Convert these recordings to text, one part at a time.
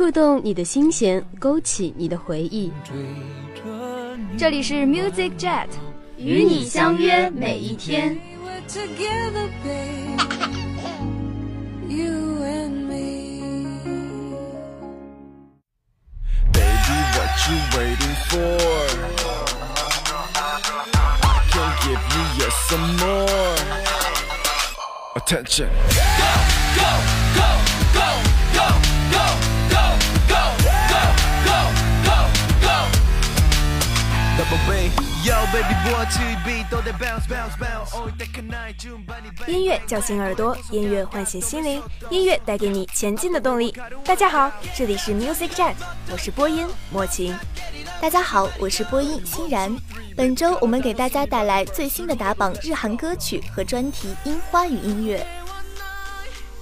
触动你的心弦，勾起你的回忆。这里是 Music Jet，与你相约每一天。音乐叫醒耳朵，音乐唤醒心灵，音乐带给你前进的动力。大家好，这里是 Music Jet，我是播音莫晴。大家好，我是播音欣然。本周我们给大家带来最新的打榜日韩歌曲和专题《樱花与音乐》。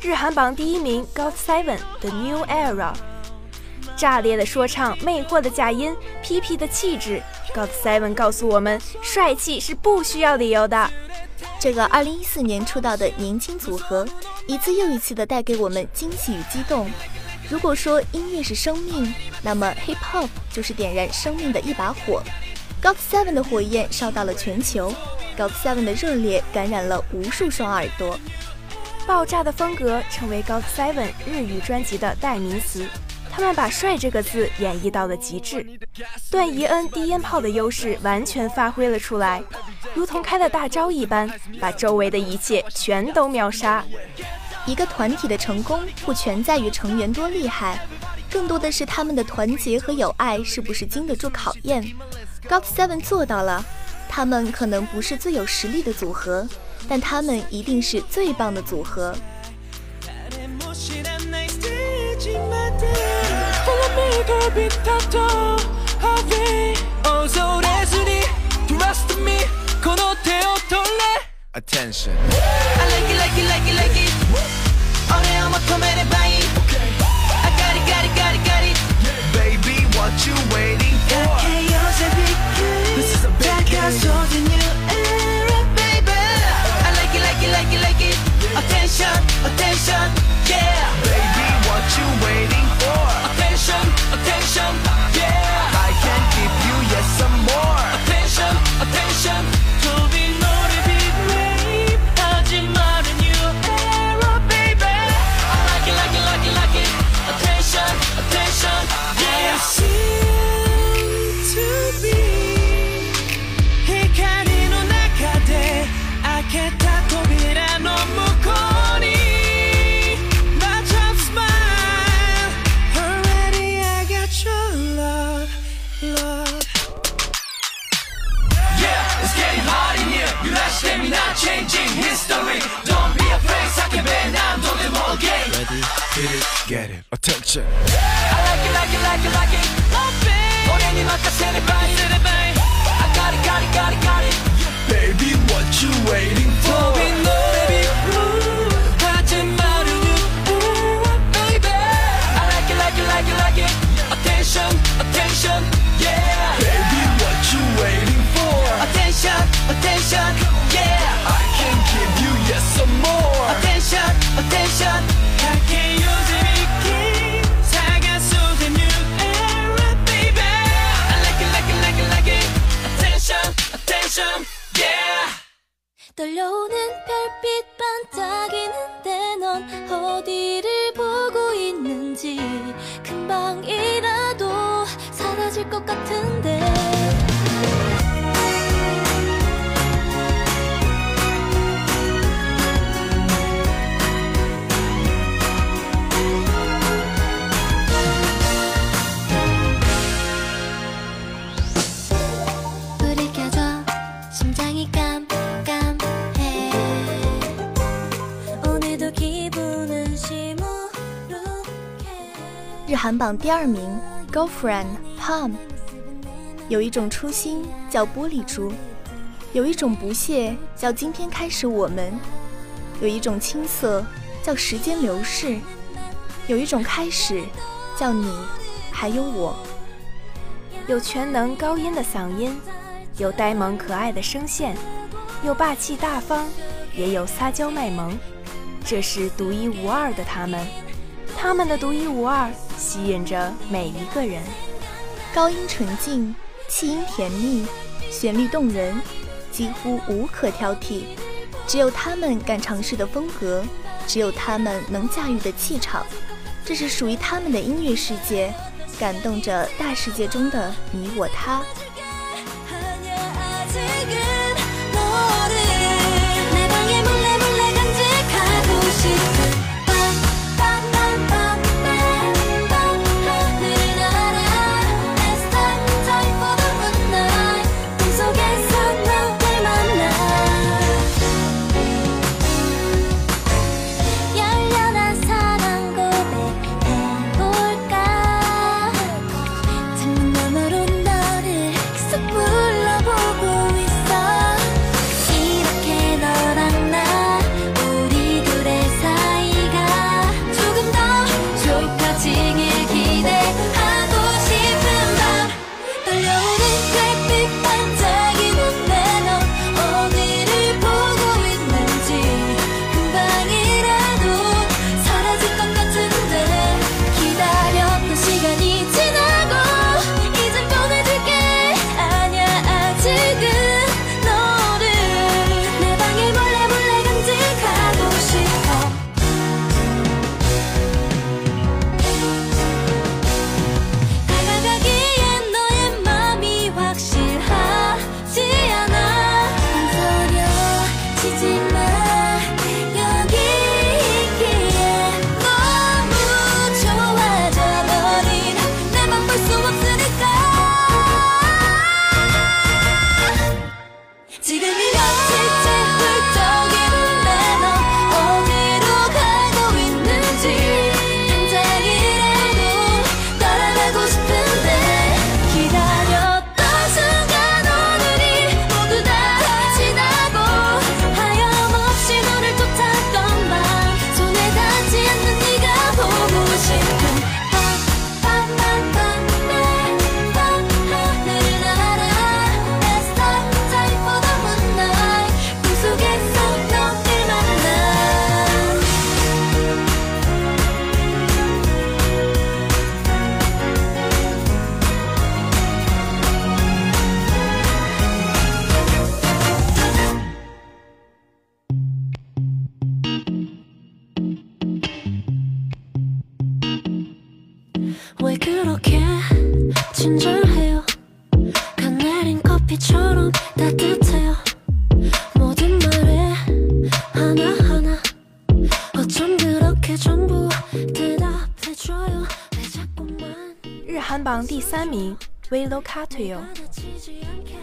日韩榜第一名，God Seven 的 New Era。炸裂的说唱，魅惑的假音，痞痞的气质，God Seven 告诉我们，帅气是不需要理由的。这个2014年出道的年轻组合，一次又一次的带给我们惊喜与激动。如果说音乐是生命，那么 Hip Hop 就是点燃生命的一把火。God Seven 的火焰烧到了全球，God Seven 的热烈感染了无数双耳朵。爆炸的风格成为 God Seven 日语专辑的代名词。他们把“帅”这个字演绎到了极致，段宜恩低音炮的优势完全发挥了出来，如同开了大招一般，把周围的一切全都秒杀。一个团体的成功不全在于成员多厉害，更多的是他们的团结和友爱是不是经得住考验。God Seven 做到了，他们可能不是最有实力的组合，但他们一定是最棒的组合。Attention. I like it like it like it like it. I got it got it got it got it. Baby what you waiting This is a I like it like it like it like it. Attention attention. 韩榜第二名 girlfriend Palm。有一种初心叫玻璃珠，有一种不屑叫今天开始我们，有一种青涩叫时间流逝，有一种开始叫你还有我。有全能高音的嗓音，有呆萌可爱的声线，有霸气大方，也有撒娇卖萌。这是独一无二的他们，他们的独一无二吸引着每一个人。高音纯净，气音甜蜜，旋律动人，几乎无可挑剔。只有他们敢尝试的风格，只有他们能驾驭的气场。这是属于他们的音乐世界。感动着大世界中的你我他。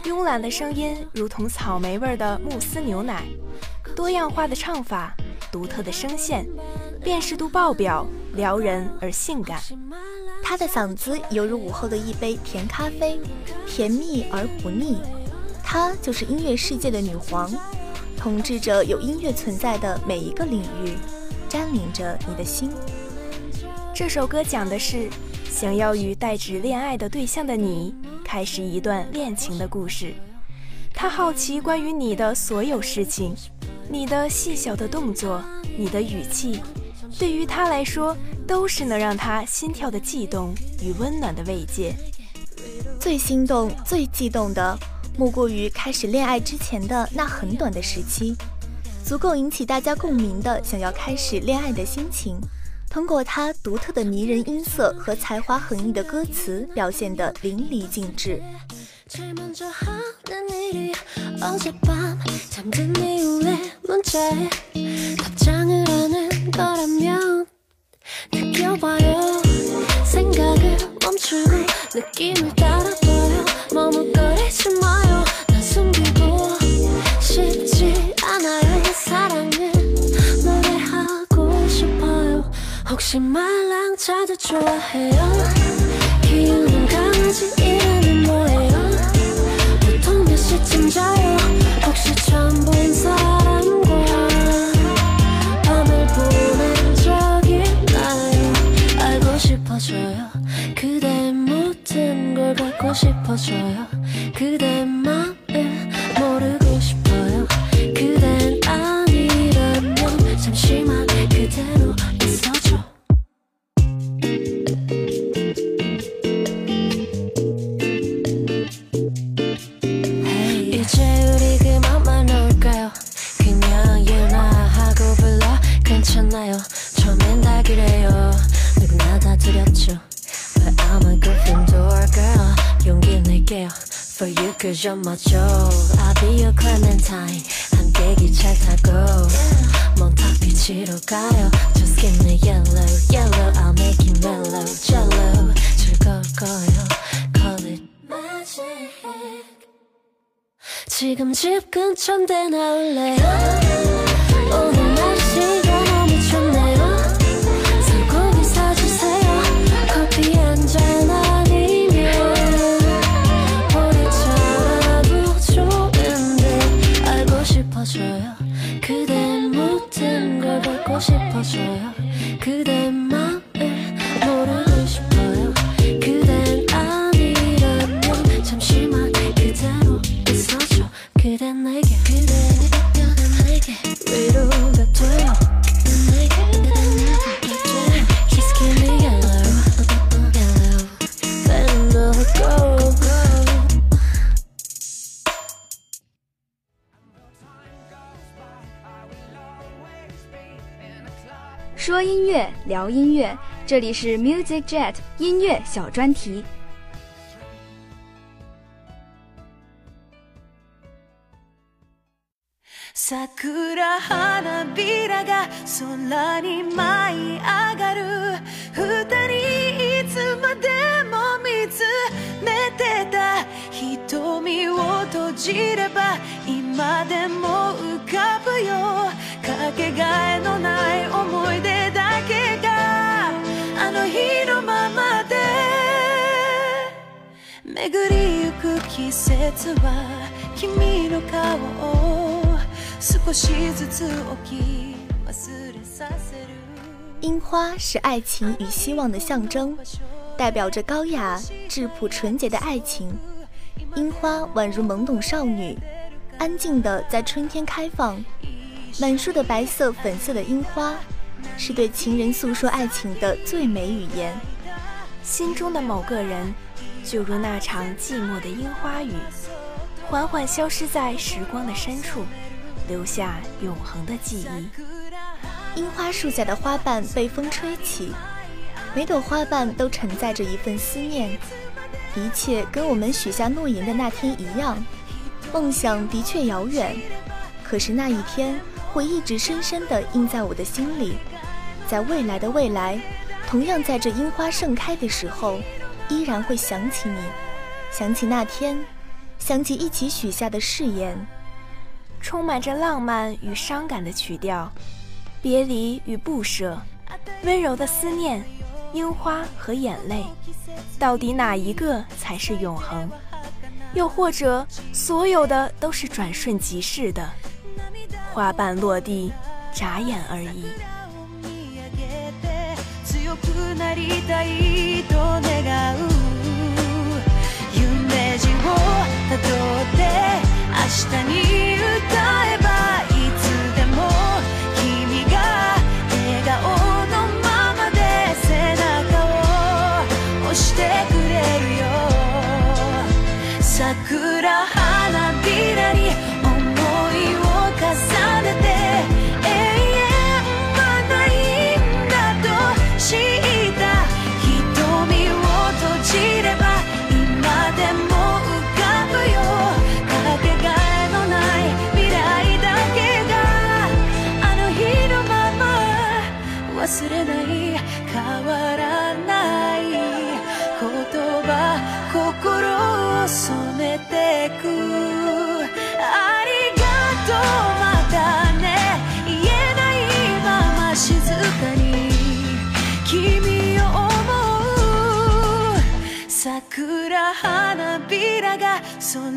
慵懒的声音如同草莓味的慕斯牛奶，多样化的唱法，独特的声线，辨识度爆表，撩人而性感。她的嗓子犹如午后的一杯甜咖啡，甜蜜而不腻。她就是音乐世界的女皇，统治着有音乐存在的每一个领域，占领着你的心。这首歌讲的是。想要与代指恋爱的对象的你开始一段恋情的故事，他好奇关于你的所有事情，你的细小的动作，你的语气，对于他来说都是能让他心跳的悸动与温暖的慰藉。最心动、最悸动的，莫过于开始恋爱之前的那很短的时期，足够引起大家共鸣的想要开始恋爱的心情。通过他独特的迷人音色和才华横溢的歌词，表现得淋漓尽致。 혹시 말랑 자주 좋아해요? 키우는 강아지 이름은 뭐예요? 보통 몇 시쯤 자요? 혹시 처음 본 사람 Joe I'll be your Clementine 함께 기차 타고 몬탁 비치로 가요 Just give me yellow yellow I'll make you mellow jello 즐거울 거예요 Call it magic 지금 집 근처인데 나올래 싶어져요. 그대 说音乐，聊音乐，这里是 Music Jet 音乐小专题。桜花びらが空に舞い上がる。二人いつまでも見つめてた。瞳を閉じれば今でも浮かぶよ。かけがえのない思い出だけがあの日のままで。巡りゆく季節は君の顔を樱花是爱情与希望的象征，代表着高雅、质朴、纯洁的爱情。樱花宛如懵懂少女，安静地在春天开放。满树的白色、粉色的樱花，是对情人诉说爱情的最美语言。心中的某个人，就如那场寂寞的樱花雨，缓缓消失在时光的深处，留下永恒的记忆。樱花树下的花瓣被风吹起，每朵花瓣都承载着一份思念。一切跟我们许下诺言的那天一样，梦想的确遥远，可是那一天会一直深深地印在我的心里。在未来的未来，同样在这樱花盛开的时候，依然会想起你，想起那天，想起一起许下的誓言。充满着浪漫与伤感的曲调，别离与不舍，温柔的思念，樱花和眼泪，到底哪一个才是永恒？又或者，所有的都是转瞬即逝的，花瓣落地，眨眼而已。強くなりたいと願う夢路をたどって明日に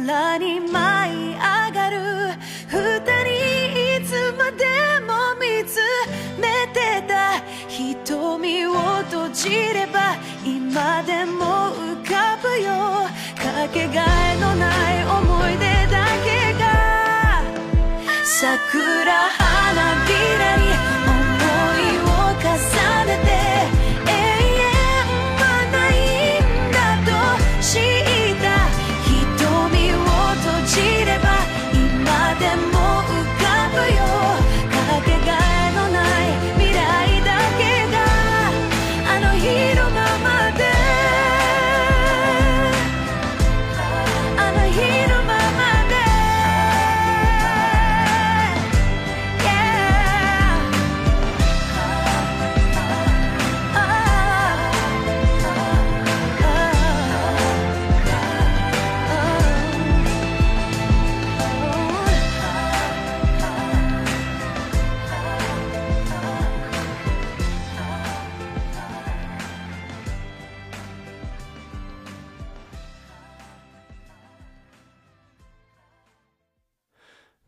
空に舞い上がる。二人いつまでも見つめてた。瞳を閉じれば今でも浮かぶよ。かけがえのない思い出だけが。桜花びらに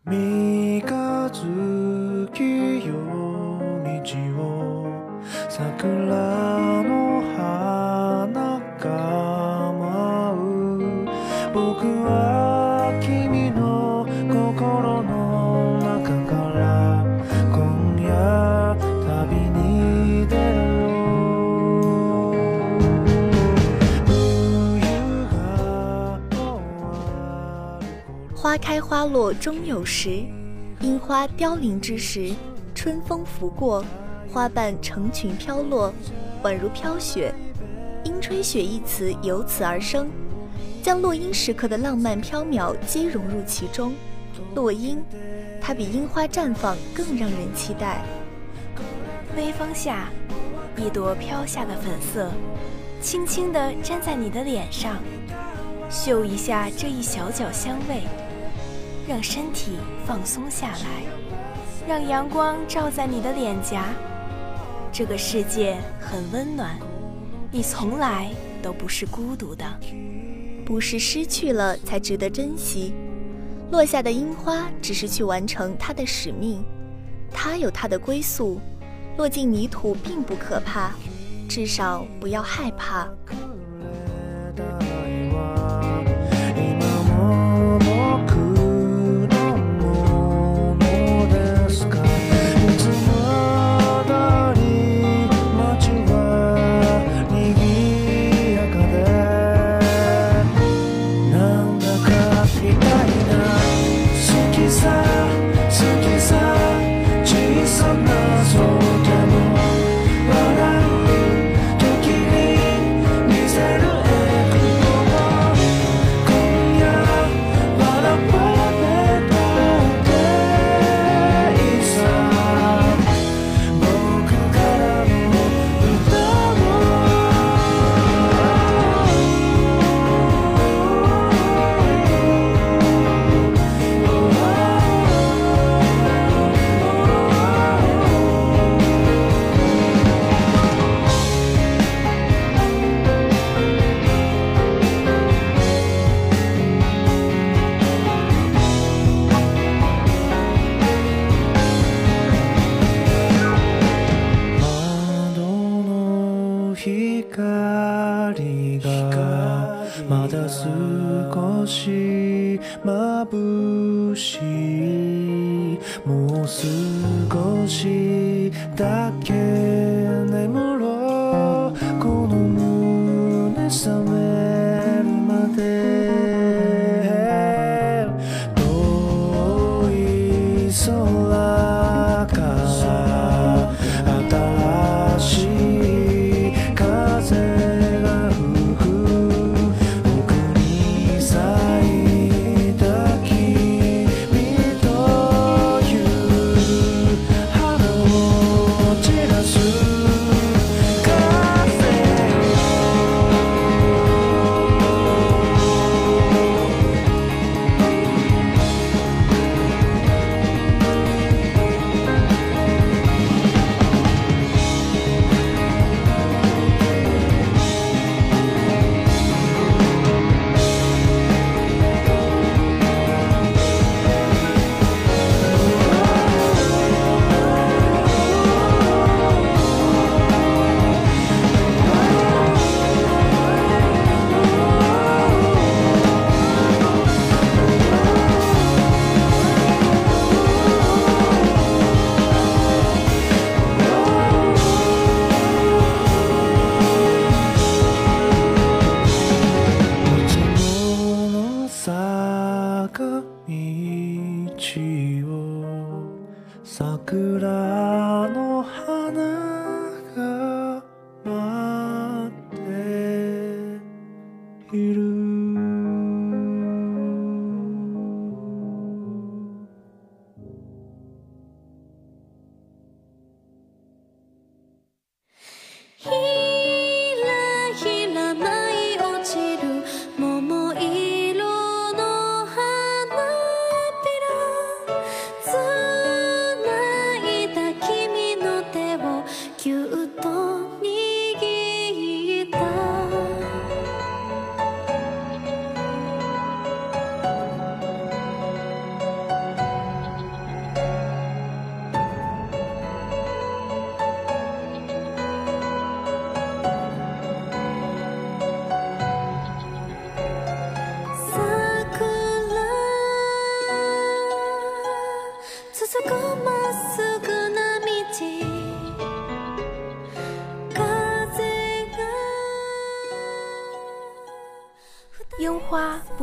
三日月夜道を桜の花が舞う」「僕は开花落终有时，樱花凋零之时，春风拂过，花瓣成群飘落，宛如飘雪。樱吹雪一词由此而生，将落樱时刻的浪漫飘渺皆融入其中。落樱，它比樱花绽放更让人期待。微风下，一朵飘下的粉色，轻轻地粘在你的脸上，嗅一下这一小角香味，让身体放松下来，让阳光照在你的脸颊。这个世界很温暖，你从来都不是孤独的。不是失去了才值得珍惜，落下的樱花只是去完成它的使命，它有它的归宿，落进泥土并不可怕，至少不要害怕。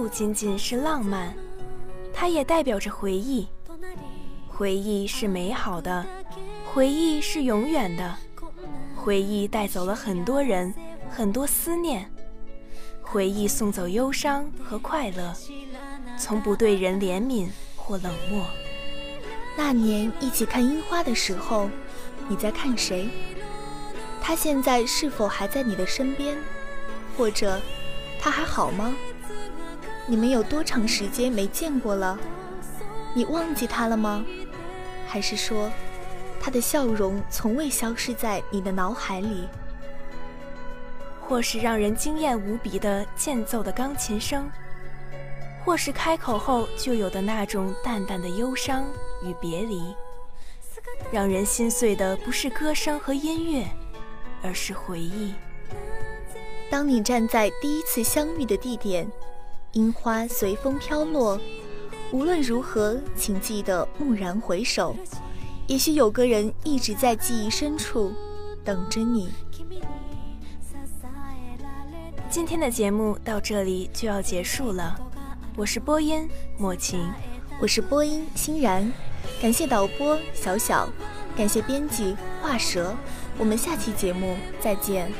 不仅仅是浪漫，它也代表着回忆。回忆是美好的，回忆是永远的，回忆带走了很多人，很多思念。回忆送走忧伤和快乐，从不对人怜悯或冷漠。那年一起看樱花的时候，你在看谁？他现在是否还在你的身边？或者，他还好吗？你们有多长时间没见过了？你忘记他了吗？还是说，他的笑容从未消失在你的脑海里？或是让人惊艳无比的间奏的钢琴声，或是开口后就有的那种淡淡的忧伤与别离。让人心碎的不是歌声和音乐，而是回忆。当你站在第一次相遇的地点，樱花随风飘落，无论如何，请记得蓦然回首，也许有个人一直在记忆深处等着你。今天的节目到这里就要结束了，我是播音莫晴，我是播音欣然，感谢导播小小，感谢编辑画蛇，我们下期节目再见。